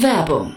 Werbung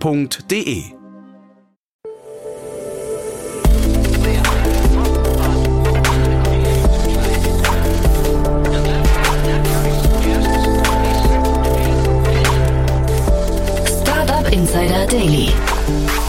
f.de. Startup Insider Daily.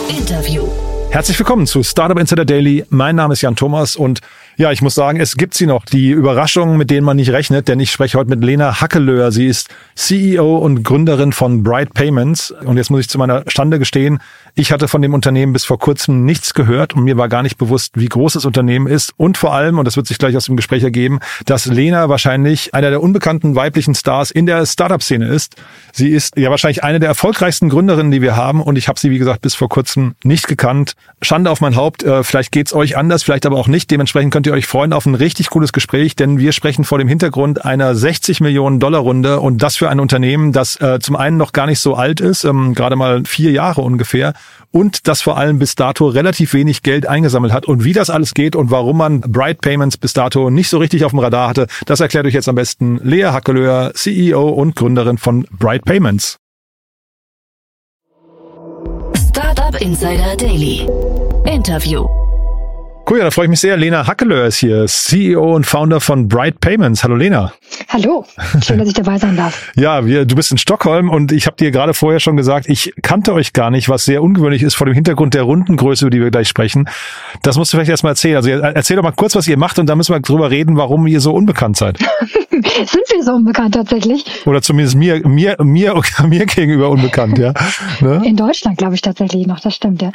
Interview. Herzlich willkommen zu Startup Insider Daily. Mein Name ist Jan Thomas und ja, ich muss sagen, es gibt sie noch, die Überraschungen, mit denen man nicht rechnet, denn ich spreche heute mit Lena Hackelöhr. Sie ist CEO und Gründerin von Bright Payments. Und jetzt muss ich zu meiner Stande gestehen, ich hatte von dem Unternehmen bis vor kurzem nichts gehört und mir war gar nicht bewusst, wie groß das Unternehmen ist. Und vor allem, und das wird sich gleich aus dem Gespräch ergeben, dass Lena wahrscheinlich einer der unbekannten weiblichen Stars in der Startup-Szene ist. Sie ist ja wahrscheinlich eine der erfolgreichsten Gründerinnen, die wir haben. Und ich habe sie, wie gesagt, bis vor kurzem nicht gekannt. Schande auf mein Haupt. Äh, vielleicht geht's euch anders, vielleicht aber auch nicht. Dementsprechend könnt ihr euch freuen auf ein richtig cooles Gespräch, denn wir sprechen vor dem Hintergrund einer 60 Millionen Dollar Runde und das für ein Unternehmen, das äh, zum einen noch gar nicht so alt ist, ähm, gerade mal vier Jahre ungefähr und das vor allem bis dato relativ wenig Geld eingesammelt hat und wie das alles geht und warum man Bright Payments bis dato nicht so richtig auf dem Radar hatte, das erklärt euch jetzt am besten Lea Hackelöhr, CEO und Gründerin von Bright Payments. Startup Insider Daily. Interview. Cool, ja, da freue ich mich sehr. Lena Hackelöhr ist hier, CEO und Founder von Bright Payments. Hallo Lena. Hallo, schön, dass ich dabei sein darf. Ja, wir, du bist in Stockholm und ich habe dir gerade vorher schon gesagt, ich kannte euch gar nicht, was sehr ungewöhnlich ist vor dem Hintergrund der Rundengröße, über die wir gleich sprechen. Das musst du vielleicht erstmal erzählen. Also erzähl doch mal kurz, was ihr macht und dann müssen wir drüber reden, warum ihr so unbekannt seid. Sind wir so unbekannt tatsächlich? Oder zumindest mir, mir, mir, mir gegenüber unbekannt, ja. Ne? In Deutschland glaube ich tatsächlich noch, das stimmt, ja.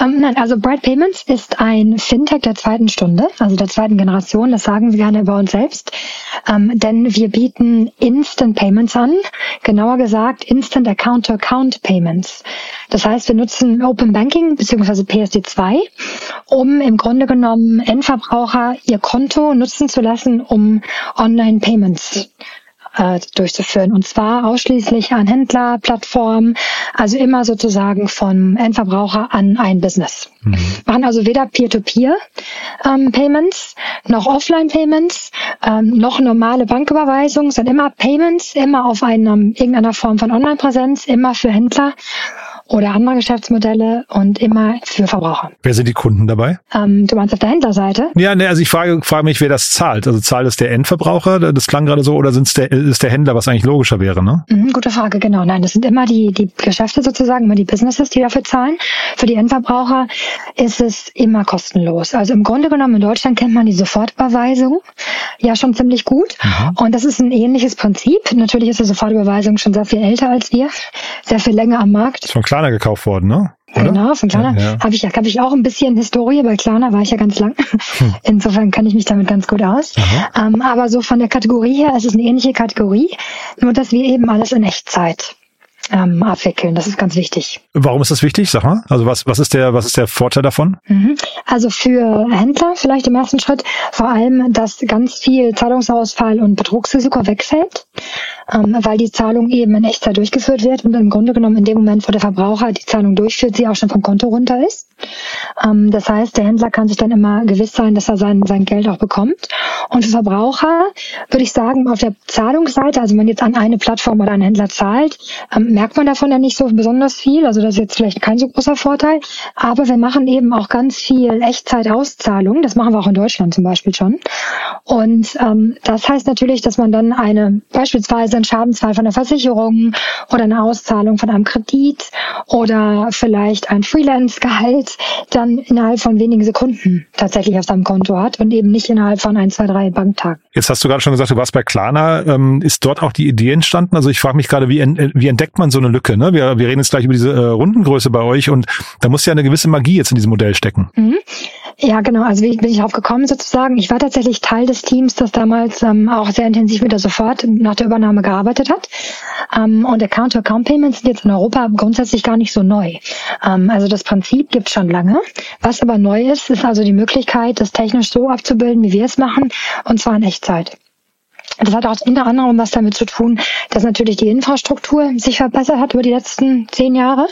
Ähm, nein, also Bright Payments ist ein Fintech der zweiten Stunde, also der zweiten Generation, das sagen wir gerne über uns selbst. Ähm, denn wir bieten Instant Payments an, genauer gesagt Instant Account-to-Account Payments. Das heißt, wir nutzen Open Banking bzw. PSD2, um im Grunde genommen Endverbraucher ihr Konto nutzen zu lassen, um Online-Payments äh, durchzuführen. Und zwar ausschließlich an Händler, Plattformen, also immer sozusagen vom Endverbraucher an ein Business. Mhm. Machen also weder Peer-to-Peer-Payments ähm, noch Offline-Payments, ähm, noch normale Banküberweisungen, sondern immer Payments, immer auf einem, irgendeiner Form von Online-Präsenz, immer für Händler oder andere Geschäftsmodelle und immer für Verbraucher. Wer sind die Kunden dabei? Ähm, du meinst auf der Händlerseite? Ja, ne, also ich frage, frage mich, wer das zahlt. Also zahlt es der Endverbraucher, das klang gerade so, oder sind's der, ist der Händler, was eigentlich logischer wäre, ne? Mhm, gute Frage, genau. Nein, das sind immer die, die Geschäfte sozusagen, immer die Businesses, die dafür zahlen. Für die Endverbraucher ist es immer kostenlos. Also im Grunde genommen in Deutschland kennt man die Sofortüberweisung ja schon ziemlich gut. Mhm. Und das ist ein ähnliches Prinzip. Natürlich ist die Sofortüberweisung schon sehr viel älter als wir, sehr viel länger am Markt. Von Klarna gekauft worden, ne? Oder? Genau, von Klarna ja, ja. habe ich ja, habe ich auch ein bisschen Historie. Bei Klarna war ich ja ganz lang. Hm. Insofern kann ich mich damit ganz gut aus. Ähm, aber so von der Kategorie her ist es eine ähnliche Kategorie, nur dass wir eben alles in Echtzeit ähm, abwickeln. Das ist ganz wichtig. Warum ist das wichtig? Sag mal. Also was, was ist der, was ist der Vorteil davon? Mhm. Also für Händler vielleicht im ersten Schritt vor allem, dass ganz viel Zahlungsausfall und Betrugsrisiko wegfällt, ähm, weil die Zahlung eben in Echtzeit durchgeführt wird und im Grunde genommen in dem Moment, wo der Verbraucher die Zahlung durchführt, sie auch schon vom Konto runter ist. Ähm, das heißt, der Händler kann sich dann immer gewiss sein, dass er sein, sein Geld auch bekommt. Und für Verbraucher würde ich sagen, auf der Zahlungsseite, also wenn man jetzt an eine Plattform oder einen Händler zahlt, ähm, merkt man davon ja nicht so besonders viel. Also das ist jetzt vielleicht kein so großer Vorteil. Aber wir machen eben auch ganz viel Echtzeit-Auszahlung. Das machen wir auch in Deutschland zum Beispiel schon. Und ähm, das heißt natürlich, dass man dann eine beispielsweise einen Schadensfall von der Versicherung oder eine Auszahlung von einem Kredit oder vielleicht ein Freelance-Gehalt dann innerhalb von wenigen Sekunden tatsächlich auf seinem Konto hat und eben nicht innerhalb von ein, zwei, drei Banktagen. Jetzt hast du gerade schon gesagt, du warst bei Klarna. Ähm, ist dort auch die Idee entstanden? Also ich frage mich gerade, wie, wie entdeckt man so eine Lücke? Ne? Wir, wir reden jetzt gleich über diese äh, Rundengröße bei euch und da muss ja eine gewisse Magie jetzt in diesem Modell stecken. Mhm. Ja, genau. Also wie bin ich drauf gekommen sozusagen? Ich war tatsächlich Teil des Teams, das damals ähm, auch sehr intensiv mit der Sofort nach der Übernahme gearbeitet hat. Ähm, und Account-to-Account-Payments sind jetzt in Europa grundsätzlich gar nicht so neu. Ähm, also das Prinzip gibt schon lange. Was aber neu ist, ist also die Möglichkeit, das technisch so abzubilden, wie wir es machen, und zwar in Echtzeit. Das hat auch unter anderem was damit zu tun, dass natürlich die Infrastruktur sich verbessert hat über die letzten zehn Jahre,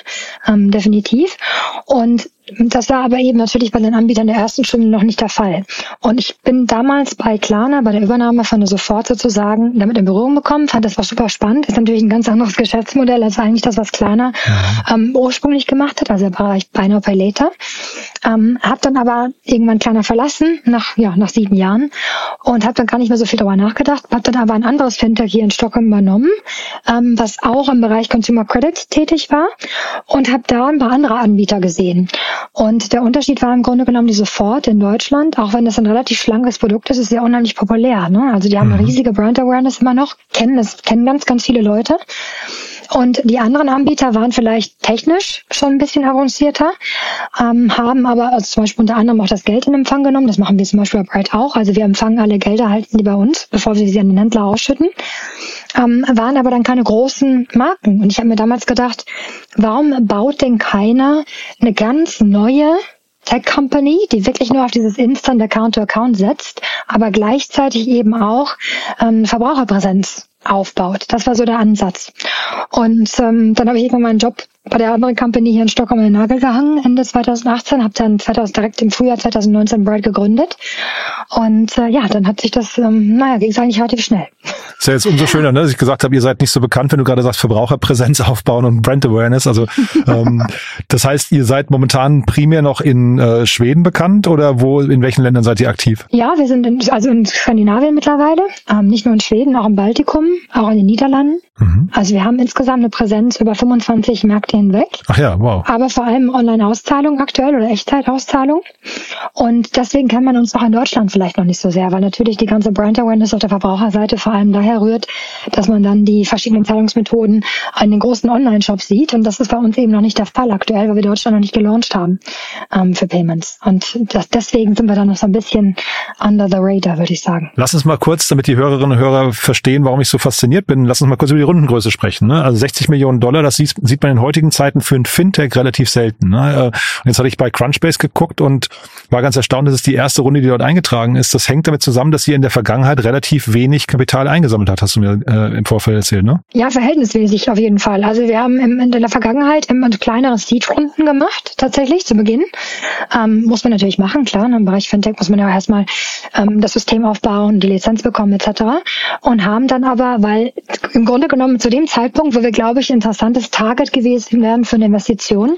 ähm, definitiv. Und das war aber eben natürlich bei den Anbietern der ersten Stunde noch nicht der Fall. Und ich bin damals bei Klarna, bei der Übernahme von der Sofort sozusagen, damit in Berührung bekommen, fand das war super spannend. Ist natürlich ein ganz anderes Geschäftsmodell als eigentlich das, was Klarna ähm, ursprünglich gemacht hat, also der Bereich Buy Now Pay Later. Ähm, hab dann aber irgendwann Klarna verlassen, nach, ja, nach sieben Jahren, und habe dann gar nicht mehr so viel darüber nachgedacht, habe dann aber ein anderes Fintech hier in Stockholm übernommen, ähm, was auch im Bereich Consumer Credit tätig war und habe da ein paar andere Anbieter gesehen. Und der Unterschied war im Grunde genommen die Sofort in Deutschland, auch wenn das ein relativ schlankes Produkt ist, ist sehr unheimlich populär. Ne? Also die haben eine mhm. riesige Brand Awareness immer noch, kennen das, kennen ganz, ganz viele Leute. Und die anderen Anbieter waren vielleicht technisch schon ein bisschen avancierter, ähm, haben aber also zum Beispiel unter anderem auch das Geld in Empfang genommen. Das machen wir zum Beispiel bei Bright auch. Also wir empfangen alle Gelder, halten die bei uns, bevor wir sie an den Händler ausschütten. Ähm, waren aber dann keine großen Marken. Und ich habe mir damals gedacht, warum baut denn keiner eine ganz neue Tech Company, die wirklich nur auf dieses Instant Account-to-Account setzt, aber gleichzeitig eben auch ähm, Verbraucherpräsenz aufbaut. Das war so der Ansatz. Und ähm, dann habe ich irgendwann meinen Job bei der anderen Company hier in Stockholm in den Nagel gehangen, Ende 2018, habe dann 2000, direkt im Frühjahr 2019 Bright gegründet. Und äh, ja, dann hat sich das, ähm, naja, ging es eigentlich relativ schnell. Ist ja jetzt umso schöner, ne, dass ich gesagt habe, ihr seid nicht so bekannt, wenn du gerade sagst, Verbraucherpräsenz aufbauen und Brand Awareness. Also ähm, das heißt, ihr seid momentan primär noch in äh, Schweden bekannt oder wo, in welchen Ländern seid ihr aktiv? Ja, wir sind in, also in Skandinavien mittlerweile, ähm, nicht nur in Schweden, auch im Baltikum, auch in den Niederlanden. Mhm. Also wir haben insgesamt eine Präsenz über 25 Märkte hinweg. Ach ja, wow. Aber vor allem Online-Auszahlung aktuell oder Echtzeitauszahlung. Und deswegen kann man uns auch in Deutschland vielleicht noch nicht so sehr, weil natürlich die ganze Brand Awareness auf der Verbraucherseite vor allem daher rührt, dass man dann die verschiedenen Zahlungsmethoden in den großen Online-Shops sieht. Und das ist bei uns eben noch nicht der Fall aktuell, weil wir Deutschland noch nicht gelauncht haben ähm, für Payments. Und das, deswegen sind wir dann noch so ein bisschen under the radar, würde ich sagen. Lass uns mal kurz, damit die Hörerinnen und Hörer verstehen, warum ich so fasziniert bin, lass uns mal kurz über die Rundengröße sprechen. Ne? Also 60 Millionen Dollar, das sieht, sieht man in heutigen Zeiten für ein Fintech relativ selten. Ne? Äh, und jetzt hatte ich bei Crunchbase geguckt und war ganz erstaunt, dass es die erste Runde, die dort eingetragen ist. Das hängt damit zusammen, dass ihr in der Vergangenheit relativ wenig Kapital eingesammelt hat, hast du mir äh, im Vorfeld erzählt, ne? Ja, verhältnismäßig auf jeden Fall. Also wir haben im, in der Vergangenheit immer kleinere Seed-Runden gemacht, tatsächlich zu Beginn. Ähm, muss man natürlich machen, klar. Im Bereich Fintech muss man ja erstmal ähm, das System aufbauen, die Lizenz bekommen etc. Und haben dann aber, weil im Grunde genommen zu dem Zeitpunkt, wo wir, glaube ich, interessantes Target gewesen wären für eine Investition,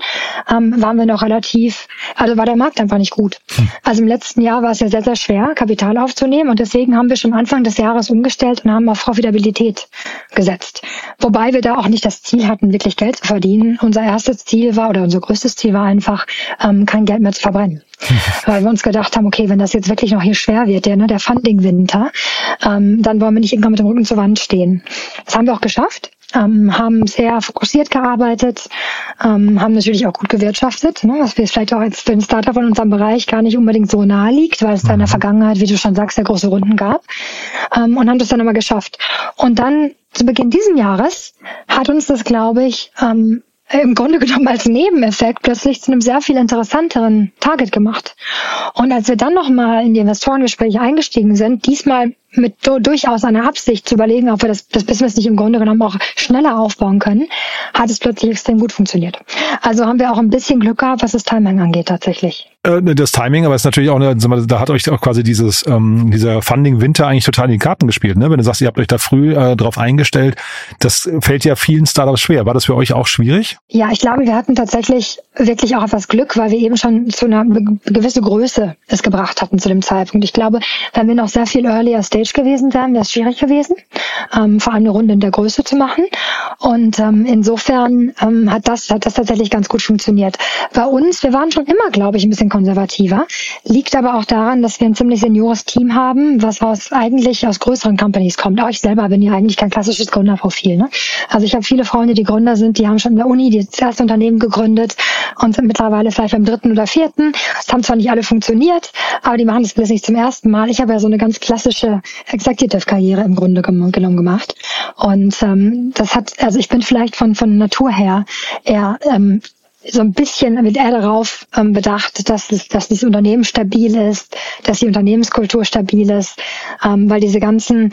ähm, waren wir noch relativ, also war der Markt einfach nicht gut. Hm. Also im letzten Jahr war es ja sehr, sehr schwer, Kapital aufzunehmen und deswegen haben wir schon Anfang des Jahres umgestellt und haben auf Profitabilität gesetzt. Wobei wir da auch nicht das Ziel hatten, wirklich Geld zu verdienen. Unser erstes Ziel war oder unser größtes Ziel war einfach, ähm, kein Geld mehr zu verbrennen. Weil wir uns gedacht haben, okay, wenn das jetzt wirklich noch hier schwer wird, der, ne, der Funding-Winter, ähm, dann wollen wir nicht irgendwann mit dem Rücken zur Wand stehen. Das haben wir auch geschafft ähm, haben sehr fokussiert gearbeitet, ähm, haben natürlich auch gut gewirtschaftet, ne, was vielleicht auch jetzt für ein Startup in unserem Bereich gar nicht unbedingt so nahe liegt, weil es da in der mhm. Vergangenheit, wie du schon sagst, sehr große Runden gab ähm, und haben das dann immer geschafft. Und dann zu Beginn dieses Jahres hat uns das, glaube ich, ähm, im Grunde genommen als Nebeneffekt plötzlich zu einem sehr viel interessanteren Target gemacht. Und als wir dann nochmal in die Investorengespräche eingestiegen sind, diesmal mit durchaus einer Absicht zu überlegen, ob wir das, das Business nicht im Grunde genommen auch schneller aufbauen können, hat es plötzlich extrem gut funktioniert. Also haben wir auch ein bisschen Glück gehabt, was das Timing angeht tatsächlich. Äh, ne, das Timing, aber es ist natürlich auch eine, da hat euch auch quasi dieses ähm, dieser Funding Winter eigentlich total in die Karten gespielt, ne? Wenn du sagst, ihr habt euch da früh äh, drauf eingestellt, das fällt ja vielen Startups schwer. War das für euch auch schwierig? Ja, ich glaube, wir hatten tatsächlich wirklich auch etwas Glück, weil wir eben schon zu einer gewissen Größe es gebracht hatten zu dem Zeitpunkt. Ich glaube, wenn wir noch sehr viel earlier Stage gewesen wären, wäre es schwierig gewesen, ähm, vor allem eine Runde in der Größe zu machen. Und ähm, insofern ähm, hat das hat das tatsächlich ganz gut funktioniert. Bei uns, wir waren schon immer, glaube ich, ein bisschen konservativer, liegt aber auch daran, dass wir ein ziemlich seniores Team haben, was aus eigentlich aus größeren Companies kommt. Auch ich selber bin ja eigentlich kein klassisches Gründerprofil. Ne? Also ich habe viele Freunde, die Gründer sind, die haben schon in der Uni das erste Unternehmen gegründet und sind mittlerweile vielleicht beim dritten oder vierten. Es haben zwar nicht alle funktioniert, aber die machen das alles nicht zum ersten Mal. Ich habe ja so eine ganz klassische Executive-Karriere im Grunde genommen gemacht. Und ähm, das hat also ich bin vielleicht von, von Natur her eher ähm, so ein bisschen mit eher darauf ähm, bedacht, dass, es, dass dieses Unternehmen stabil ist, dass die Unternehmenskultur stabil ist, ähm, weil diese ganzen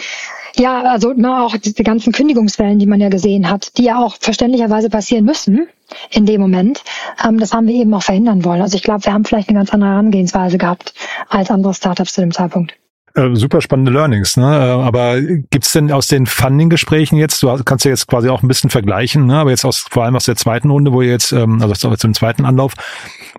ja, also ne, auch diese ganzen Kündigungswellen, die man ja gesehen hat, die ja auch verständlicherweise passieren müssen in dem Moment, ähm, das haben wir eben auch verhindern wollen. Also ich glaube, wir haben vielleicht eine ganz andere Herangehensweise gehabt als andere Startups zu dem Zeitpunkt. Äh, super spannende Learnings, ne? Äh, aber gibt's denn aus den Funding-Gesprächen jetzt, du kannst ja jetzt quasi auch ein bisschen vergleichen, ne? aber jetzt aus, vor allem aus der zweiten Runde, wo ihr jetzt, ähm, also dem zweiten Anlauf,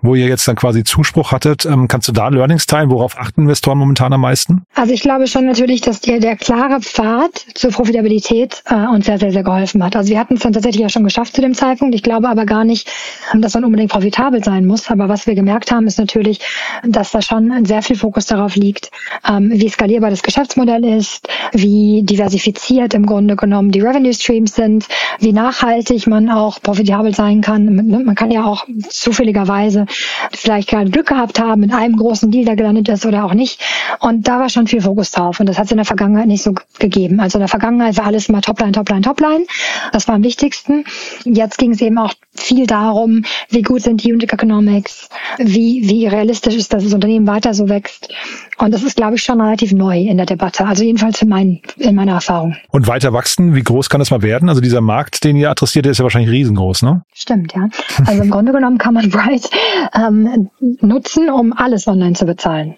wo ihr jetzt dann quasi Zuspruch hattet, ähm, kannst du da Learnings teilen? Worauf achten Investoren momentan am meisten? Also ich glaube schon natürlich, dass der, der klare Pfad zur Profitabilität äh, uns sehr, sehr, sehr geholfen hat. Also wir hatten es dann tatsächlich ja schon geschafft zu dem Zeitpunkt. Ich glaube aber gar nicht, dass man unbedingt profitabel sein muss. Aber was wir gemerkt haben, ist natürlich, dass da schon sehr viel Fokus darauf liegt, ähm, wie wie skalierbar das Geschäftsmodell ist, wie diversifiziert im Grunde genommen die Revenue Streams sind, wie nachhaltig man auch profitabel sein kann. Man kann ja auch zufälligerweise vielleicht gerade Glück gehabt haben mit einem großen Deal, der gelandet ist oder auch nicht. Und da war schon viel Fokus drauf. Und das hat es in der Vergangenheit nicht so gegeben. Also in der Vergangenheit war alles immer Topline, Topline, Topline. Das war am wichtigsten. Jetzt ging es eben auch viel darum, wie gut sind die Unit Economics, wie, wie realistisch ist, dass das Unternehmen weiter so wächst. Und das ist, glaube ich, schon relativ neu in der Debatte. Also jedenfalls in, mein, in meiner Erfahrung. Und weiter wachsen, wie groß kann das mal werden? Also dieser Markt, den ihr adressiert, ist ja wahrscheinlich riesengroß, ne? Stimmt, ja. Also im Grunde genommen kann man Bright ähm, nutzen, um alles online zu bezahlen.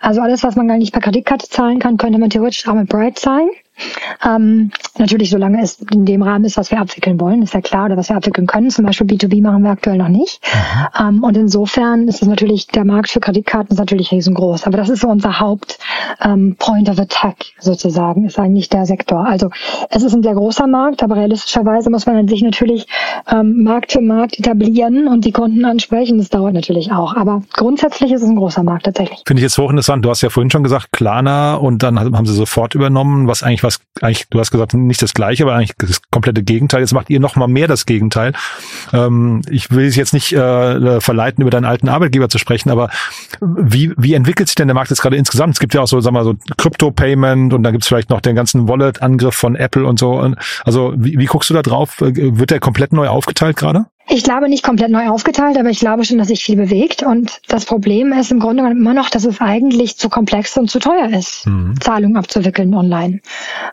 Also alles, was man gar nicht per Kreditkarte zahlen kann, könnte man theoretisch auch mit Bright zahlen. Ähm, natürlich, solange es in dem Rahmen ist, was wir abwickeln wollen, ist ja klar, oder was wir abwickeln können. Zum Beispiel B2B machen wir aktuell noch nicht. Mhm. Ähm, und insofern ist es natürlich, der Markt für Kreditkarten ist natürlich riesengroß. Aber das ist so unser Haupt ähm, Point of Attack sozusagen, ist eigentlich der Sektor. Also es ist ein sehr großer Markt, aber realistischerweise muss man sich natürlich ähm, Markt für Markt etablieren und die Kunden ansprechen. Das dauert natürlich auch. Aber grundsätzlich ist es ein großer Markt tatsächlich. Finde ich jetzt hochinteressant. Du hast ja vorhin schon gesagt, Klarna und dann haben sie sofort übernommen, was eigentlich was eigentlich, du hast gesagt, nicht das gleiche, aber eigentlich das komplette Gegenteil. Jetzt macht ihr noch mal mehr das Gegenteil. Ähm, ich will es jetzt nicht äh, verleiten, über deinen alten Arbeitgeber zu sprechen, aber wie, wie entwickelt sich denn der Markt jetzt gerade insgesamt? Es gibt ja auch so, sagen wir mal, so Crypto-Payment und dann gibt es vielleicht noch den ganzen Wallet-Angriff von Apple und so. Also wie, wie guckst du da drauf? Wird der komplett neu aufgeteilt gerade? Ich glaube nicht komplett neu aufgeteilt, aber ich glaube schon, dass sich viel bewegt. Und das Problem ist im Grunde genommen immer noch, dass es eigentlich zu komplex und zu teuer ist, mhm. Zahlungen abzuwickeln online.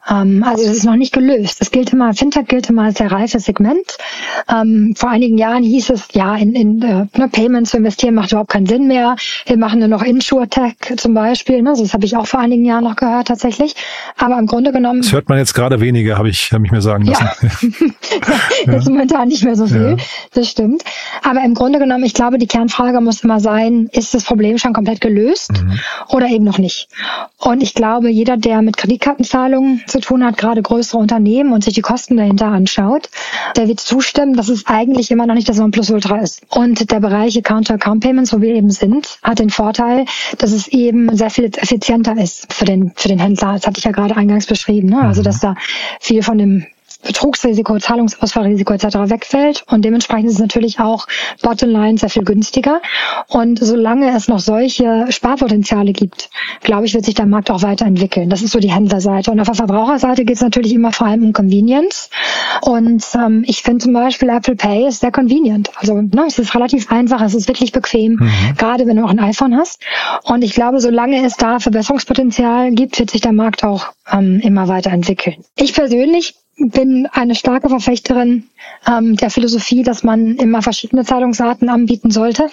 Ähm, also das ist noch nicht gelöst. Das gilt immer, Fintech gilt immer als sehr reifes Segment. Ähm, vor einigen Jahren hieß es, ja, in, in äh, ne, Payments zu investieren macht überhaupt keinen Sinn mehr. Wir machen nur noch Insure-Tech zum Beispiel. Ne? Das habe ich auch vor einigen Jahren noch gehört tatsächlich. Aber im Grunde genommen... Das hört man jetzt gerade weniger, habe ich, hab ich mir sagen lassen. Ja. jetzt momentan nicht mehr so viel. Ja das stimmt. Aber im Grunde genommen, ich glaube, die Kernfrage muss immer sein, ist das Problem schon komplett gelöst mhm. oder eben noch nicht? Und ich glaube, jeder, der mit Kreditkartenzahlungen zu tun hat, gerade größere Unternehmen und sich die Kosten dahinter anschaut, der wird zustimmen, dass es eigentlich immer noch nicht das Nonplusultra ist. Und der Bereich Account-to-Account-Payments, wo wir eben sind, hat den Vorteil, dass es eben sehr viel effizienter ist für den, für den Händler. Das hatte ich ja gerade eingangs beschrieben. Ne? Also, mhm. dass da viel von dem Betrugsrisiko, Zahlungsausfallrisiko etc. wegfällt und dementsprechend ist es natürlich auch bottomline sehr viel günstiger. Und solange es noch solche Sparpotenziale gibt, glaube ich, wird sich der Markt auch weiterentwickeln. Das ist so die Händlerseite. Und auf der Verbraucherseite geht es natürlich immer vor allem um Convenience. Und ähm, ich finde zum Beispiel Apple Pay ist sehr convenient. Also ne, es ist relativ einfach, es ist wirklich bequem, mhm. gerade wenn du auch ein iPhone hast. Und ich glaube, solange es da Verbesserungspotenzial gibt, wird sich der Markt auch ähm, immer weiterentwickeln. Ich persönlich bin eine starke Verfechterin ähm, der Philosophie, dass man immer verschiedene Zahlungsarten anbieten sollte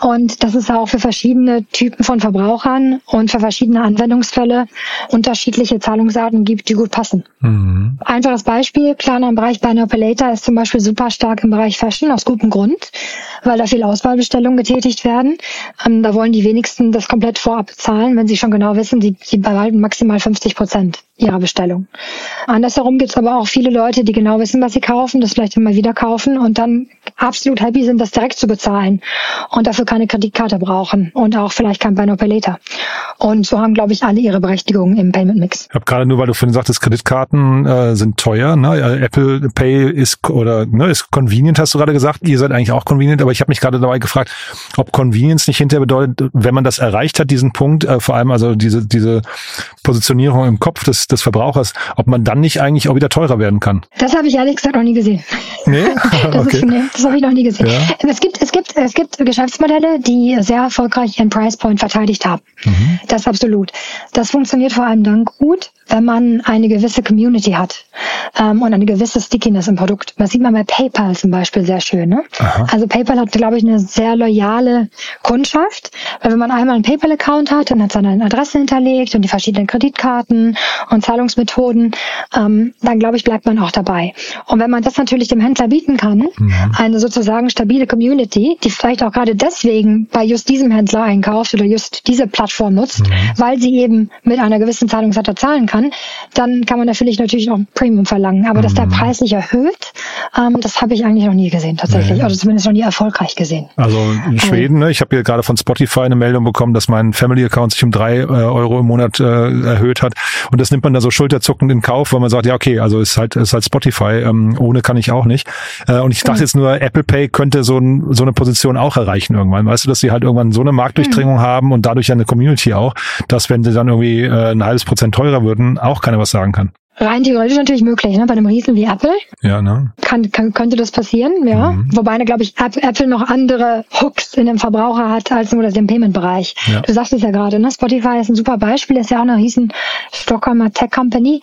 und dass es auch für verschiedene Typen von Verbrauchern und für verschiedene Anwendungsfälle unterschiedliche Zahlungsarten gibt, die gut passen. Mhm. Einfaches Beispiel, Klarna im Bereich Buy Now Pay Later ist zum Beispiel super stark im Bereich Fashion, aus gutem Grund, weil da viel Auswahlbestellungen getätigt werden. Ähm, da wollen die wenigsten das komplett vorab bezahlen, wenn sie schon genau wissen, sie, sie behalten maximal 50 Prozent ihrer Bestellung. Andersherum gibt es aber auch viele Leute, die genau wissen, was sie kaufen, das vielleicht immer wieder kaufen und dann absolut happy sind, das direkt zu bezahlen und dafür keine Kreditkarte brauchen und auch vielleicht kein Buy Later. Und so haben, glaube ich, alle ihre Berechtigung im Payment Mix. Ich habe gerade nur, weil du vorhin sagtest, Kreditkarten äh, sind teuer. Ne? Apple Pay ist oder ne, ist convenient, hast du gerade gesagt. Ihr seid eigentlich auch convenient, aber ich habe mich gerade dabei gefragt, ob Convenience nicht hinterher bedeutet, wenn man das erreicht hat, diesen Punkt, äh, vor allem also diese, diese Positionierung im Kopf des, des Verbrauchers, ob man dann nicht eigentlich auch wieder teurer werden kann. Das habe ich ehrlich gesagt noch nie gesehen. Nee? Das, okay. ist, nee, das habe ich noch nie gesehen. Ja. Es gibt, es gibt, es gibt Geschäftsmodelle, die sehr erfolgreich ihren Price Point verteidigt haben. Mhm. Das absolut. Das funktioniert vor allem dann gut, wenn man eine gewisse Community hat ähm, und eine gewisse Stickiness im Produkt. Das sieht man bei PayPal zum Beispiel sehr schön. Ne? Also PayPal hat, glaube ich, eine sehr loyale Kundschaft, weil wenn man einmal einen PayPal-Account hat, dann hat seine Adresse hinterlegt und die verschiedenen Kreditkarten und Zahlungsmethoden, ähm, dann glaube ich, bleibt man auch dabei. Und wenn man das natürlich dem Händler bieten kann, eine sozusagen stabile Community, die vielleicht auch gerade deswegen bei just diesem Händler einkauft oder just diese Plattform nutzt, weil sie eben mit einer gewissen Zahlungsrate zahlen kann, dann kann man natürlich natürlich auch Premium verlangen. Aber dass der Preis sich erhöht, ähm, das habe ich eigentlich noch nie gesehen tatsächlich. Nee. Oder zumindest noch nie erfolgreich gesehen. Also in Schweden, ne, ich habe hier gerade von Spotify eine Meldung bekommen, dass mein Family-Account sich um drei äh, Euro im Monat äh, erhöht hat. Und das nimmt man da so schulterzuckend in Kauf, weil man sagt, ja okay, also ist halt ist halt Spotify, ähm, ohne kann ich auch nicht. Äh, und ich dachte jetzt nur, Apple Pay könnte so, ein, so eine Position auch erreichen irgendwann. Weißt du, dass sie halt irgendwann so eine Marktdurchdringung haben und dadurch ja eine Community auch, dass wenn sie dann irgendwie äh, ein halbes Prozent teurer würden, auch keiner was sagen kann. Rein theoretisch natürlich möglich, ne? Bei einem Riesen wie Apple Ja, ne? kann, kann, könnte das passieren, ja. Wobei, glaube ich, App- Apple noch andere Hooks in dem Verbraucher hat als nur das im Payment-Bereich. Ja. Du sagst es ja gerade, ne? Spotify ist ein super Beispiel, ist ja auch eine riesen Stockholmer Tech-Company.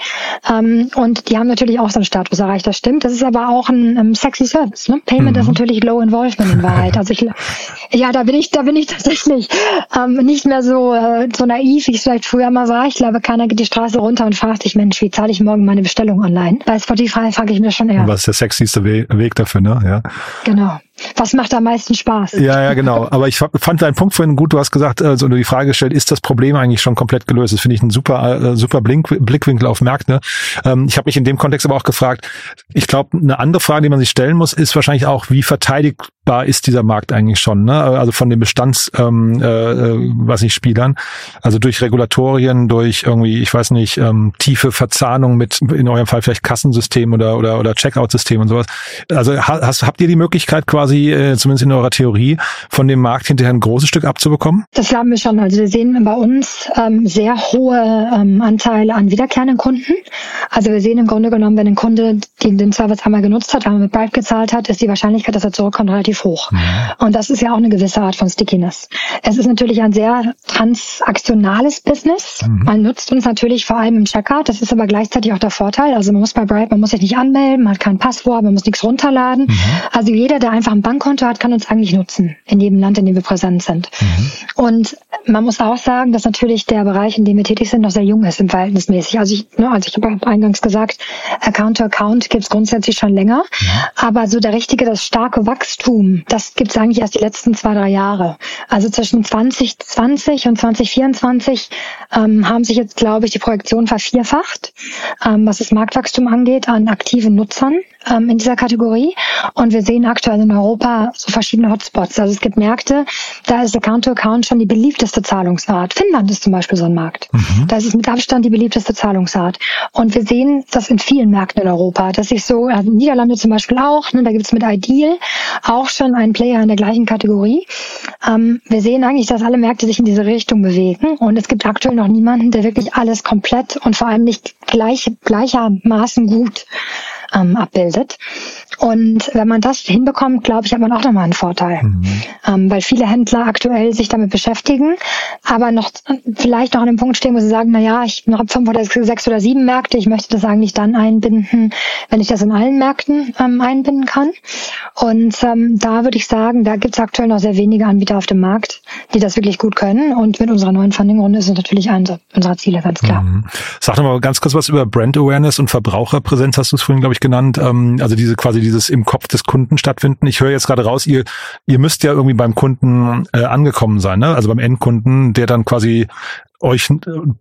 Ähm, und die haben natürlich auch so einen Status erreicht, das stimmt. Das ist aber auch ein ähm, sexy Service. Ne? Payment ist natürlich Low Involvement in Wahrheit. Also ich, ja, da bin ich, da bin ich tatsächlich ähm, nicht mehr so, äh, so naiv, wie ich es vielleicht früher mal war. Ich glaube, keiner geht die Straße runter und fragt sich, Mensch, wie zahle ich morgen meine Bestellung online? Bei Spotify frage ich mir schon eher. Was ist der sexyste We Weg dafür, ne? Ja. Genau. Was macht am meisten Spaß? Ja, ja, genau. Aber ich fa- fand deinen Punkt vorhin gut. Du hast gesagt, also du die Frage gestellt, ist das Problem eigentlich schon komplett gelöst? Das finde ich ein super, äh, super Blink, Blickwinkel auf Märkte. Ähm, ich habe mich in dem Kontext aber auch gefragt, ich glaube, eine andere Frage, die man sich stellen muss, ist wahrscheinlich auch, wie verteidigbar ist dieser Markt eigentlich schon? Ne? Also von den Bestands, ähm, äh, äh, was nicht Spielern, also durch Regulatorien, durch irgendwie, ich weiß nicht, ähm, tiefe Verzahnung mit in eurem Fall vielleicht Kassensystem oder oder oder Checkout-System und sowas. Also ha- hast, habt ihr die Möglichkeit quasi, äh, zumindest in eurer Theorie, von dem Markt hinterher ein großes Stück abzubekommen? Das haben wir schon. Also wir sehen bei uns ähm, sehr hohe ähm, Anteile an wiederkehrenden Kunden. Also wir sehen im Grunde genommen, wenn ein Kunde den, den Service einmal genutzt hat, einmal mit Bribe gezahlt hat, ist die Wahrscheinlichkeit, dass er zurückkommt, relativ hoch. Und das ist ja auch eine gewisse Art von Stickiness. Es ist natürlich ein sehr transaktionales Business. Man nutzt uns natürlich vor allem im Checkout. Das ist aber gleichzeitig auch der Vorteil. Also man muss bei Bribe, man muss sich nicht anmelden, man hat kein Passwort, man muss nichts runterladen. Also jeder, der einfach ein Bankkonto hat, kann uns eigentlich nutzen in jedem Land, in dem wir präsent sind. Und man muss auch sagen, dass natürlich der Bereich, in dem wir tätig sind, noch sehr jung ist im Verhältnismäßig. Also ich, ne, also ich habe eingangs gesagt, Account to Account gibt es grundsätzlich schon länger. Aber so der richtige, das starke Wachstum, das gibt es eigentlich erst die letzten zwei, drei Jahre. Also zwischen 2020 und 2024 ähm, haben sich jetzt, glaube ich, die Projektionen vervierfacht, ähm, was das Marktwachstum angeht, an aktiven Nutzern ähm, in dieser Kategorie. Und wir sehen aktuell in Europa so verschiedene Hotspots. Also es gibt Märkte, da ist Account-to-Account schon die beliebteste Zahlungsart. Finnland ist zum Beispiel so ein Markt. Da ist es mit Abstand die beliebteste Zahlungsart. Und wir sehen das in vielen Märkten in Europa, dass sich so, also Niederlande zum Beispiel auch, ne, da gibt es mit Ideal auch schon einen Player in der gleichen Kategorie. Ähm, wir sehen eigentlich, dass alle Märkte sich in diese Richtung bewegen. Und es gibt aktuell noch niemanden, der wirklich alles komplett und vor allem nicht gleich, gleichermaßen gut ähm, abbildet. Und wenn man das hinbekommt, glaube ich, hat man auch nochmal einen Vorteil. Ähm, weil viele Händler aktuell sich damit beschäftigen, aber noch vielleicht noch an dem Punkt stehen, wo sie sagen, na ja, ich habe fünf oder sechs oder sieben Märkte, ich möchte das eigentlich dann einbinden, wenn ich das in allen Märkten ähm, einbinden kann. Und ähm, da würde ich sagen, da gibt es aktuell noch sehr wenige Anbieter auf dem Markt, die das wirklich gut können. Und mit unserer neuen Funding-Runde ist es natürlich eines unserer Ziele, ganz klar. Mhm. Sag doch mal ganz kurz was über Brand Awareness und Verbraucherpräsenz, hast du es vorhin, glaube ich, genannt. Ähm, also diese quasi dieses im Kopf des Kunden stattfinden. Ich höre jetzt gerade raus, ihr, ihr müsst ja irgendwie beim Kunden äh, angekommen sein, ne? also beim Endkunden, der dann quasi euch äh,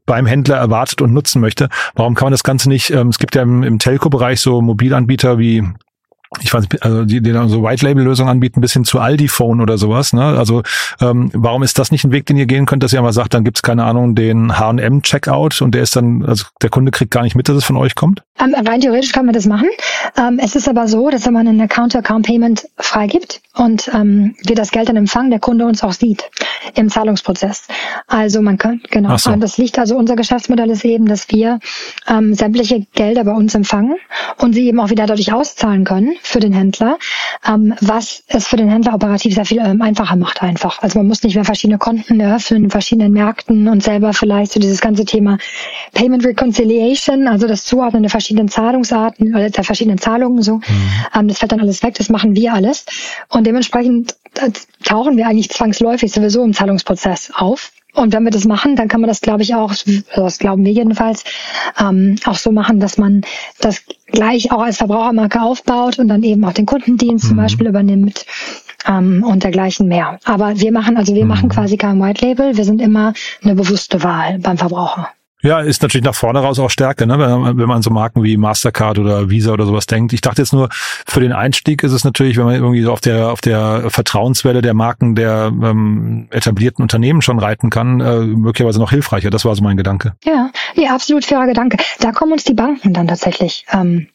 beim Händler erwartet und nutzen möchte. Warum kann man das Ganze nicht, ähm, es gibt ja im, im Telco-Bereich so Mobilanbieter wie ich weiß nicht, also die, die dann so White-Label-Lösungen anbieten, bis hin zu Aldi-Phone oder sowas. Ne? Also ähm, warum ist das nicht ein Weg, den ihr gehen könnt, dass ihr mal sagt, dann gibt's keine Ahnung, den H&M-Checkout und der ist dann, also der Kunde kriegt gar nicht mit, dass es von euch kommt? Ähm, rein theoretisch kann man das machen. Ähm, es ist aber so, dass wenn man einen Account-to-Account-Payment freigibt und ähm, wir das Geld dann empfangen, der Kunde uns auch sieht im Zahlungsprozess. Also man kann, genau, so. das liegt also unser Geschäftsmodell ist eben, dass wir ähm, sämtliche Gelder bei uns empfangen und sie eben auch wieder dadurch auszahlen können für den Händler, ähm, was es für den Händler operativ sehr viel ähm, einfacher macht einfach. Also man muss nicht mehr verschiedene Konten eröffnen in verschiedenen Märkten und selber vielleicht so dieses ganze Thema Payment Reconciliation, also das Zuordnen der verschiedenen Zahlungsarten oder der verschiedenen Zahlungen so. Mhm. Ähm, das fällt dann alles weg, das machen wir alles. Und dementsprechend äh, tauchen wir eigentlich zwangsläufig sowieso im Zahlungsprozess auf. Und wenn wir das machen, dann kann man das, glaube ich, auch, das glauben wir jedenfalls, ähm, auch so machen, dass man das gleich auch als Verbrauchermarke aufbaut und dann eben auch den Kundendienst mhm. zum Beispiel übernimmt ähm, und dergleichen mehr. Aber wir machen, also wir mhm. machen quasi kein White Label, wir sind immer eine bewusste Wahl beim Verbraucher. Ja, ist natürlich nach vorne raus auch Stärke, ne? wenn, wenn man so Marken wie Mastercard oder Visa oder sowas denkt. Ich dachte jetzt nur, für den Einstieg ist es natürlich, wenn man irgendwie so auf der auf der Vertrauenswelle der Marken der ähm, etablierten Unternehmen schon reiten kann, äh, möglicherweise noch hilfreicher. Das war so mein Gedanke. Ja, ja, absolut fairer Gedanke. Da kommen uns die Banken dann tatsächlich ähm,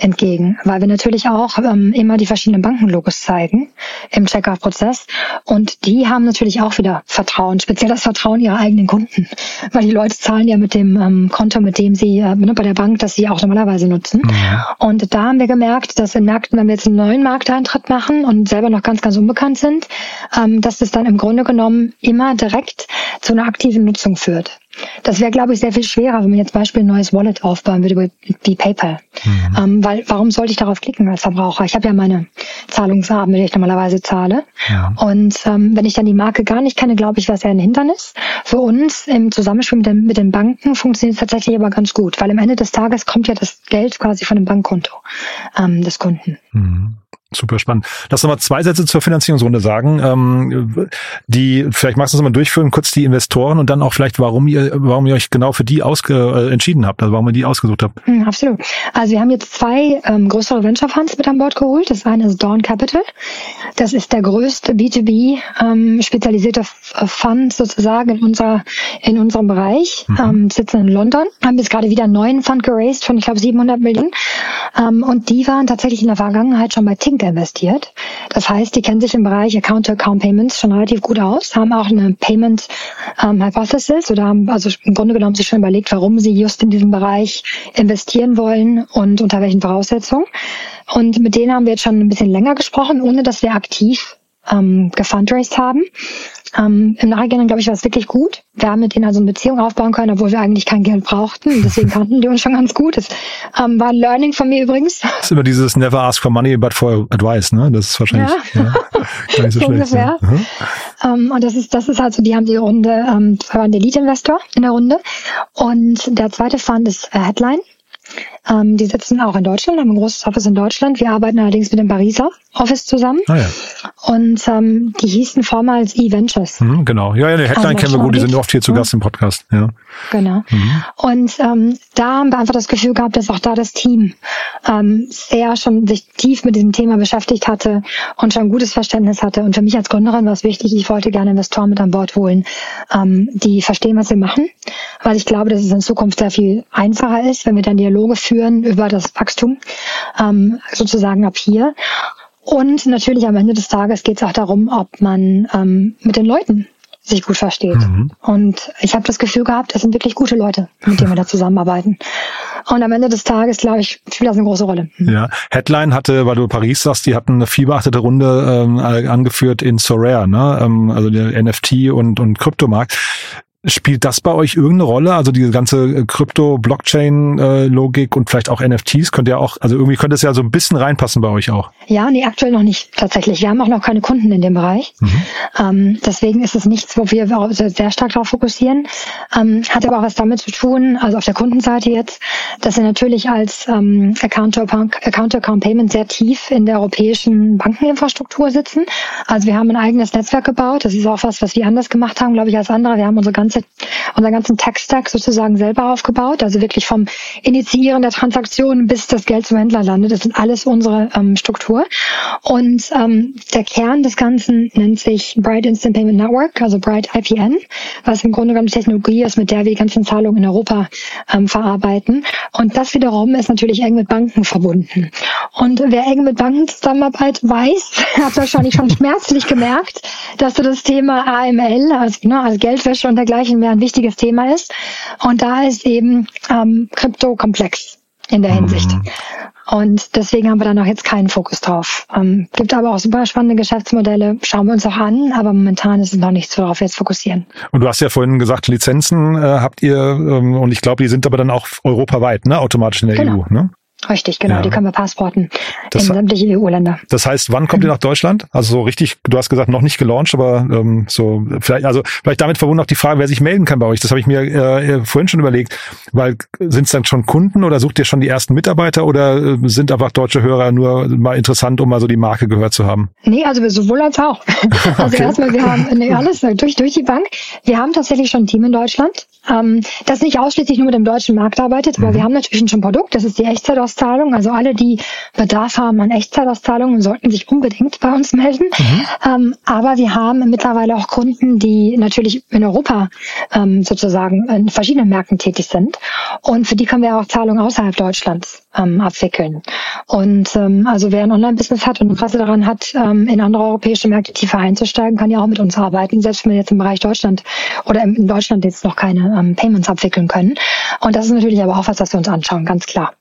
entgegen, weil wir natürlich auch ähm, immer die verschiedenen Bankenlogos zeigen im Checkout-Prozess und die haben natürlich auch wieder Vertrauen, speziell das Vertrauen ihrer eigenen Kunden, weil die Leute zahlen ja mit dem ähm, Konto, mit dem sie äh, ne, bei der Bank, das sie auch normalerweise nutzen. Mhm. Und da haben wir gemerkt, dass in Märkten, wenn wir jetzt einen neuen Markteintritt machen und selber noch ganz, ganz unbekannt sind, ähm, dass das dann im Grunde genommen immer direkt zu einer aktiven Nutzung führt. Das wäre, glaube ich, sehr viel schwerer, wenn man jetzt Beispiel ein neues Wallet aufbauen würde wie PayPal. Mhm. Ähm, weil warum sollte ich darauf klicken als Verbraucher? Ich habe ja meine Zahlungsarten, die ich normalerweise zahle. Ja. Und ähm, wenn ich dann die Marke gar nicht kenne, glaube ich, wäre es eher ein Hindernis. Für uns im Zusammenspiel mit den, mit den Banken funktioniert es tatsächlich aber ganz gut, weil am Ende des Tages kommt ja das Geld quasi von dem Bankkonto ähm, des Kunden. Mhm. Super spannend. Lass noch mal zwei Sätze zur Finanzierungsrunde sagen. Ähm, die, vielleicht magst du es mal durchführen, kurz die Investoren und dann auch vielleicht, warum ihr, warum ihr euch genau für die ausge, äh, entschieden habt, also warum ihr die ausgesucht habt. Mhm, absolut. Also wir haben jetzt zwei ähm, größere Venture Funds mit an Bord geholt. Das eine ist Dawn Capital. Das ist der größte B2B ähm, spezialisierte Fund sozusagen in unserer in unserem Bereich. Mhm. Ähm, sitzen in London. Haben jetzt gerade wieder einen neuen Fund geraced von ich glaube 700 Millionen. Ähm, und die waren tatsächlich in der Vergangenheit schon bei Tink Bank investiert. Das heißt, die kennen sich im Bereich Account-to-Account-Payments schon relativ gut aus, haben auch eine Payment ähm, oder haben also im Grunde genommen sich schon überlegt, warum sie just in diesem Bereich investieren wollen und unter welchen Voraussetzungen. Und mit denen haben wir jetzt schon ein bisschen länger gesprochen, ohne dass wir aktiv ähm, gefundraised haben. Ähm, Im Nachhinein, glaube ich, war es wirklich gut. Wir haben mit denen also eine Beziehung aufbauen können, obwohl wir eigentlich kein Geld brauchten. Deswegen kannten die uns schon ganz gut. Das ähm, war ein Learning von mir übrigens. Das ist immer dieses Never ask for money, but for advice, ne? Das ist wahrscheinlich ja. Ja, gar nicht so, schlecht. Ja. Ähm, und das ist, das ist halt so, die haben die Runde, ähm, das war ein Elite-Investor in der Runde. Und der zweite Fund ist äh, Headline. Ähm, die sitzen auch in Deutschland, haben ein großes Office in Deutschland. Wir arbeiten allerdings mit dem Pariser Office zusammen. Ah, ja. Und ähm, die hießen vormals E-Ventures. Mhm, genau. Ja, ja, die Headline kennen wir gut, die sind oft hier zu Gast im Podcast. Ja. Genau. Mhm. Und ähm, da haben wir einfach das Gefühl gehabt, dass auch da das Team ähm, sehr schon sich tief mit diesem Thema beschäftigt hatte und schon ein gutes Verständnis hatte. Und für mich als Gründerin war es wichtig, ich wollte gerne Investoren mit an Bord holen, ähm, die verstehen, was wir machen, weil ich glaube, dass es in Zukunft sehr viel einfacher ist, wenn wir dann Dialoge führen über das Wachstum, ähm, sozusagen ab hier. Und natürlich am Ende des Tages geht es auch darum, ob man ähm, mit den Leuten sich gut versteht. Mhm. Und ich habe das Gefühl gehabt, es sind wirklich gute Leute, mit denen wir da zusammenarbeiten. Und am Ende des Tages, glaube ich, spielt das eine große Rolle. Mhm. Ja, Headline hatte, weil du Paris sagst, die hatten eine fiebeachtete Runde ähm, angeführt in Sorare, ne? Ähm, also der NFT und, und Kryptomarkt. Spielt das bei euch irgendeine Rolle? Also diese ganze äh, Krypto-Blockchain-Logik und vielleicht auch NFTs könnt ihr auch, also irgendwie könnte es ja so ein bisschen reinpassen bei euch auch. Ja, nee, aktuell noch nicht tatsächlich. Wir haben auch noch keine Kunden in dem Bereich. Mhm. Ähm, deswegen ist es nichts, wo wir sehr stark darauf fokussieren. Ähm, hat aber auch was damit zu tun, also auf der Kundenseite jetzt, dass wir natürlich als ähm, Account-to-Account Payment sehr tief in der europäischen Bankeninfrastruktur sitzen. Also wir haben ein eigenes Netzwerk gebaut. Das ist auch was, was wir anders gemacht haben, glaube ich, als andere. Wir haben unsere ganze, unseren ganzen Tech-Stack sozusagen selber aufgebaut. Also wirklich vom Initiieren der Transaktion bis das Geld zum Händler landet. Das sind alles unsere ähm, Struktur. Und ähm, der Kern des Ganzen nennt sich Bright Instant Payment Network, also Bright IPN, was im Grunde genommen Technologie ist, mit der wir die ganzen Zahlungen in Europa ähm, verarbeiten. Und das wiederum ist natürlich eng mit Banken verbunden. Und wer eng mit Banken zusammenarbeitet, weiß, hat wahrscheinlich schon schmerzlich gemerkt, dass so das Thema AML, also, ne, also Geldwäsche und dergleichen mehr ein wichtiges Thema ist. Und da ist eben ähm, Krypto komplex in der Hinsicht. Mhm. Und deswegen haben wir da noch jetzt keinen Fokus drauf. Ähm, gibt aber auch super spannende Geschäftsmodelle, schauen wir uns auch an, aber momentan ist es noch nichts, worauf wir jetzt fokussieren. Und du hast ja vorhin gesagt, Lizenzen äh, habt ihr, ähm, und ich glaube, die sind aber dann auch europaweit, ne? Automatisch in der genau. EU, ne? Richtig, genau. Ja. Die können wir passporten das, in sämtliche EU-Länder. Das heißt, wann kommt mhm. ihr nach Deutschland? Also so richtig, du hast gesagt, noch nicht gelauncht, aber ähm, so vielleicht, also vielleicht damit verbunden auch die Frage, wer sich melden kann bei euch. Das habe ich mir äh, vorhin schon überlegt, weil sind es dann schon Kunden oder sucht ihr schon die ersten Mitarbeiter oder äh, sind einfach deutsche Hörer nur mal interessant, um mal so die Marke gehört zu haben? Nee, also sowohl als auch. Also okay. erstmal, wir haben nee, alles durch durch die Bank. Wir haben tatsächlich schon ein Team in Deutschland, ähm, das nicht ausschließlich nur mit dem deutschen Markt arbeitet, aber mhm. wir haben natürlich schon ein Produkt. Das ist die Echtzeitauszahlung. Also alle, die Bedarf haben an Echtzeitauszahlungen, sollten sich unbedingt bei uns melden. Mhm. Ähm, aber wir haben mittlerweile auch Kunden, die natürlich in Europa ähm, sozusagen in verschiedenen Märkten tätig sind. Und für die können wir auch Zahlungen außerhalb Deutschlands ähm, abwickeln. Und ähm, also wer ein Online-Business hat und Interesse daran hat, ähm, in andere europäische Märkte tiefer einzusteigen, kann ja auch mit uns arbeiten, selbst wenn wir jetzt im Bereich Deutschland oder in Deutschland jetzt noch keine ähm, Payments abwickeln können. Und das ist natürlich aber auch was, was wir uns anschauen, ganz klar.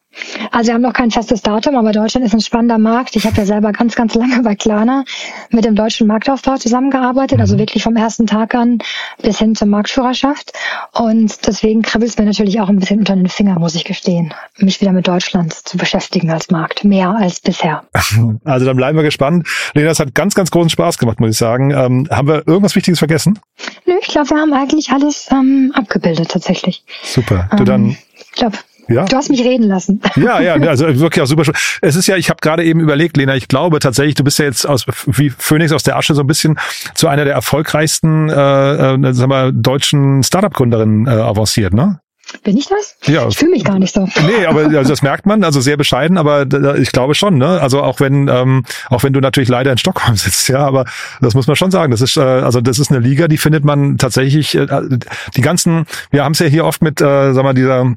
Also wir haben noch kein festes Datum, aber Deutschland ist ein spannender Markt. Ich habe ja selber ganz, ganz lange bei Klarna mit dem deutschen Marktaufbau zusammengearbeitet, also mhm. wirklich vom ersten Tag an bis hin zur Marktführerschaft. Und deswegen kribbelt es mir natürlich auch ein bisschen unter den Finger, muss ich gestehen, mich wieder mit Deutschland zu beschäftigen als Markt, mehr als bisher. Also dann bleiben wir gespannt. Lena, es hat ganz, ganz großen Spaß gemacht, muss ich sagen. Ähm, haben wir irgendwas Wichtiges vergessen? Nö, ich glaube, wir haben eigentlich alles ähm, abgebildet tatsächlich. Super. Du dann. Ähm, ich glaube, ja. Du hast mich reden lassen. Ja, ja, also wirklich auch super schön. Es ist ja, ich habe gerade eben überlegt, Lena, ich glaube tatsächlich, du bist ja jetzt aus wie Phoenix aus der Asche so ein bisschen zu einer der erfolgreichsten, äh, äh, sagen wir, deutschen Startup-Gründerinnen äh, avanciert, ne? Bin ich das? Ja. Ich fühle mich gar nicht so. Nee, aber also das merkt man, also sehr bescheiden, aber ich glaube schon, ne? Also auch wenn, ähm, auch wenn du natürlich leider in Stockholm sitzt, ja, aber das muss man schon sagen. Das ist, äh, also das ist eine Liga, die findet man tatsächlich, äh, die ganzen, wir haben es ja hier oft mit, äh, sag mal, dieser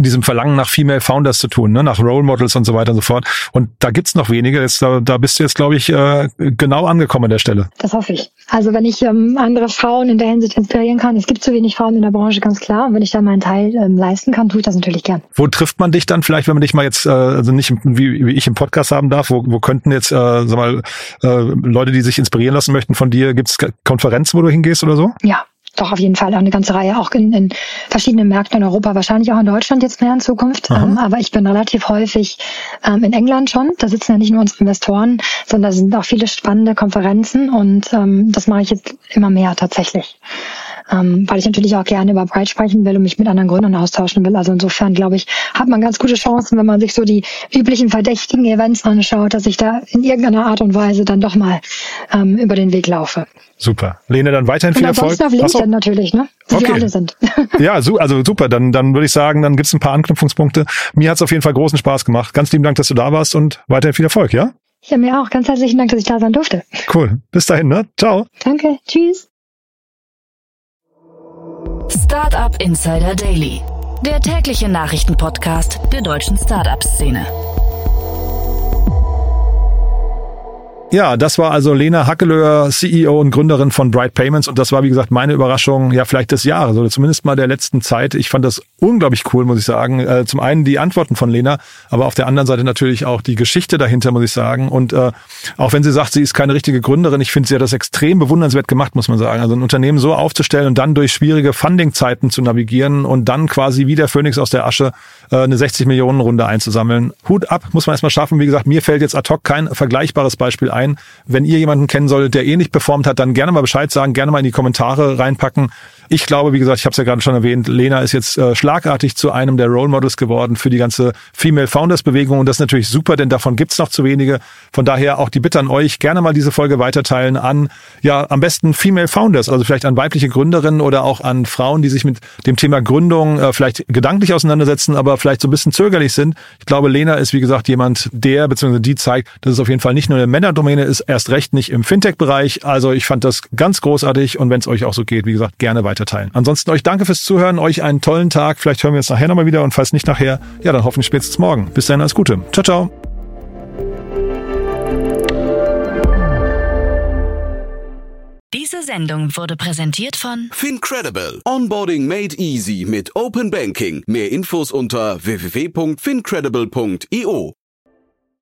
diesem Verlangen nach Female Founders zu tun, ne? nach Role Models und so weiter und so fort. Und da gibt's noch wenige. Jetzt, da, da bist du jetzt, glaube ich, äh, genau angekommen an der Stelle. Das hoffe ich. Also wenn ich ähm, andere Frauen in der Hinsicht inspirieren kann, es gibt zu wenig Frauen in der Branche, ganz klar. Und wenn ich da meinen Teil ähm, leisten kann, tue ich das natürlich gern. Wo trifft man dich dann vielleicht, wenn man dich mal jetzt, äh, also nicht wie, wie ich im Podcast haben darf, wo, wo könnten jetzt, äh, sag mal, äh, Leute, die sich inspirieren lassen möchten von dir, gibt's Konferenzen, wo du hingehst oder so? Ja, doch auf jeden Fall auch eine ganze Reihe, auch in, in verschiedenen Märkten in Europa, wahrscheinlich auch in Deutschland jetzt mehr in Zukunft. Ähm, aber ich bin relativ häufig ähm, in England schon. Da sitzen ja nicht nur unsere Investoren, sondern da sind auch viele spannende Konferenzen und ähm, das mache ich jetzt immer mehr tatsächlich. Ähm, weil ich natürlich auch gerne über Bright sprechen will und mich mit anderen Gründern austauschen will. Also insofern, glaube ich, hat man ganz gute Chancen, wenn man sich so die üblichen verdächtigen Events anschaut, dass ich da in irgendeiner Art und Weise dann doch mal ähm, über den Weg laufe. Super. Lene, dann weiterhin viel Erfolg. auf LinkedIn Achso. natürlich, ne? Wie okay. wir alle sind. ja, so, also super. Dann, dann würde ich sagen, dann gibt's ein paar Anknüpfungspunkte. Mir hat's auf jeden Fall großen Spaß gemacht. Ganz lieben Dank, dass du da warst und weiterhin viel Erfolg, ja? Ja, mir auch. Ganz herzlichen Dank, dass ich da sein durfte. Cool. Bis dahin, ne? Ciao. Danke. Tschüss. Startup Insider Daily. Der tägliche Nachrichtenpodcast der deutschen Startup-Szene. Ja, das war also Lena Hackelöhr, CEO und Gründerin von Bright Payments und das war, wie gesagt, meine Überraschung, ja, vielleicht des Jahres oder zumindest mal der letzten Zeit. Ich fand das unglaublich cool, muss ich sagen. Äh, zum einen die Antworten von Lena, aber auf der anderen Seite natürlich auch die Geschichte dahinter, muss ich sagen. Und äh, auch wenn sie sagt, sie ist keine richtige Gründerin, ich finde sie hat das extrem bewundernswert gemacht, muss man sagen. Also ein Unternehmen so aufzustellen und dann durch schwierige Funding-Zeiten zu navigieren und dann quasi wie der Phönix aus der Asche äh, eine 60 Millionen Runde einzusammeln. Hut ab, muss man erstmal schaffen. Wie gesagt, mir fällt jetzt ad hoc kein vergleichbares Beispiel ein. Wenn ihr jemanden kennen solltet, der ähnlich performt hat, dann gerne mal Bescheid sagen, gerne mal in die Kommentare reinpacken. Ich glaube, wie gesagt, ich habe es ja gerade schon erwähnt, Lena ist jetzt äh, schlagartig zu einem der Role Models geworden für die ganze Female Founders Bewegung und das ist natürlich super, denn davon gibt's noch zu wenige. Von daher auch die Bitte an euch, gerne mal diese Folge weiterteilen an, ja, am besten Female Founders, also vielleicht an weibliche Gründerinnen oder auch an Frauen, die sich mit dem Thema Gründung äh, vielleicht gedanklich auseinandersetzen, aber vielleicht so ein bisschen zögerlich sind. Ich glaube, Lena ist, wie gesagt, jemand, der bzw. die zeigt, dass es auf jeden Fall nicht nur eine Männerdomäne ist, erst recht nicht im Fintech-Bereich. Also ich fand das ganz großartig und wenn es euch auch so geht, wie gesagt, gerne weiter teilen. Ansonsten euch danke fürs Zuhören, euch einen tollen Tag. Vielleicht hören wir uns nachher nochmal wieder und falls nicht nachher, ja, dann hoffentlich spätestens morgen. Bis dahin alles Gute. Ciao, ciao. Diese Sendung wurde präsentiert von Fincredible. Onboarding made easy mit Open Banking. Mehr Infos unter www.fincredible.io.